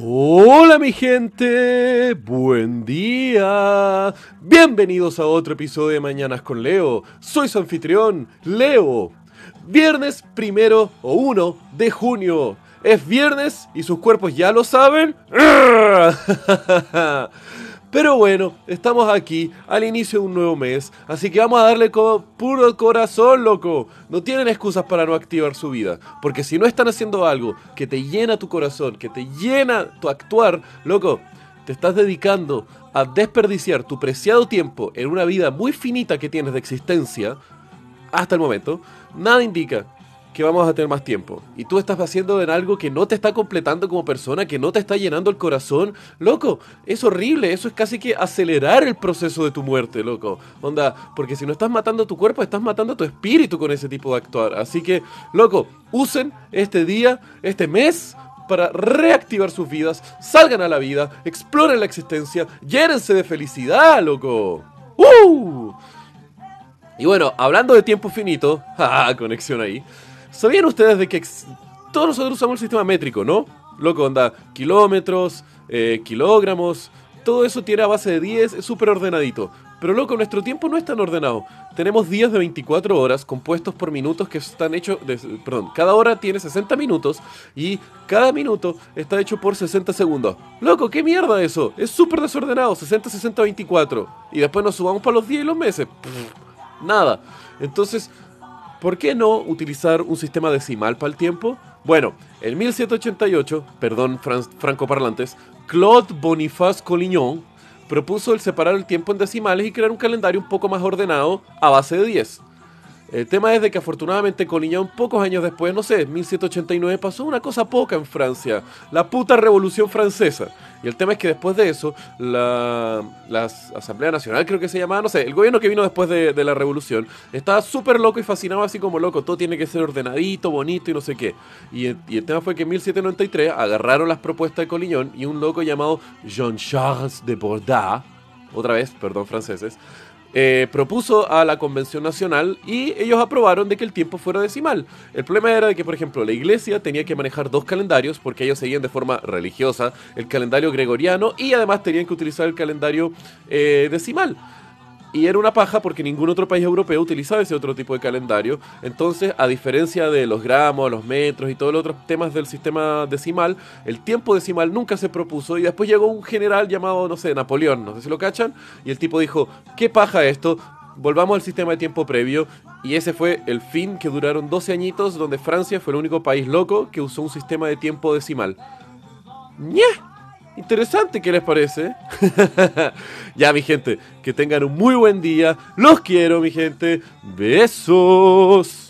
Hola mi gente, buen día. Bienvenidos a otro episodio de Mañanas con Leo. Soy su anfitrión, Leo. Viernes primero o uno de junio. Es viernes y sus cuerpos ya lo saben. Pero bueno, estamos aquí al inicio de un nuevo mes, así que vamos a darle con puro corazón, loco. No tienen excusas para no activar su vida, porque si no están haciendo algo que te llena tu corazón, que te llena tu actuar, loco, te estás dedicando a desperdiciar tu preciado tiempo en una vida muy finita que tienes de existencia, hasta el momento, nada indica que vamos a tener más tiempo. Y tú estás haciendo en algo que no te está completando como persona, que no te está llenando el corazón. Loco, es horrible. Eso es casi que acelerar el proceso de tu muerte, loco. Onda, porque si no estás matando tu cuerpo, estás matando tu espíritu con ese tipo de actuar. Así que, loco, usen este día, este mes para reactivar sus vidas, salgan a la vida, exploren la existencia, llérense de felicidad, loco. ¡Uh! Y bueno, hablando de tiempo finito, conexión ahí. ¿Sabían ustedes de que todos nosotros usamos el sistema métrico, no? Loco, onda, kilómetros, eh, kilogramos, todo eso tiene a base de 10, es súper ordenadito. Pero loco, nuestro tiempo no es tan ordenado. Tenemos días de 24 horas compuestos por minutos que están hechos... Perdón, cada hora tiene 60 minutos y cada minuto está hecho por 60 segundos. Loco, ¿qué mierda eso? Es súper desordenado, 60, 60, 24. Y después nos subamos para los días y los meses. nada. Entonces, ¿Por qué no utilizar un sistema decimal para el tiempo? Bueno, en 1788, perdón francoparlantes, Claude Boniface Collignon propuso el separar el tiempo en decimales y crear un calendario un poco más ordenado a base de 10. El tema es de que afortunadamente Collignon pocos años después, no sé, 1789, pasó una cosa poca en Francia, la puta revolución francesa. Y el tema es que después de eso, la, Asamblea Nacional creo que se llamaba, no sé, el gobierno que vino después de, la revolución, estaba súper loco y fascinado así como loco, todo tiene que ser ordenadito, bonito y no sé qué. Y, el tema fue que en 1793 agarraron las propuestas de Collignon y un loco llamado Jean-Charles de Borda, otra vez, perdón franceses, eh, propuso a la Convención Nacional y ellos aprobaron de que el tiempo fuera decimal. El problema era de que, por ejemplo, la iglesia tenía que manejar dos calendarios porque ellos seguían de forma religiosa el calendario gregoriano y además tenían que utilizar el calendario eh, decimal. Y era una paja porque ningún otro país europeo utilizaba ese otro tipo de calendario. Entonces, a diferencia de los gramos, los metros y todos los otros temas del sistema decimal, el tiempo decimal nunca se propuso. Y después llegó un general llamado, no sé, Napoleón, no sé si lo cachan. Y el tipo dijo, ¿qué paja esto? Volvamos al sistema de tiempo previo. Y ese fue el fin que duraron 12 añitos, donde Francia fue el único país loco que usó un sistema de tiempo decimal. ¡Ñe! Interesante, ¿qué les parece? ya, mi gente, que tengan un muy buen día. Los quiero, mi gente. Besos.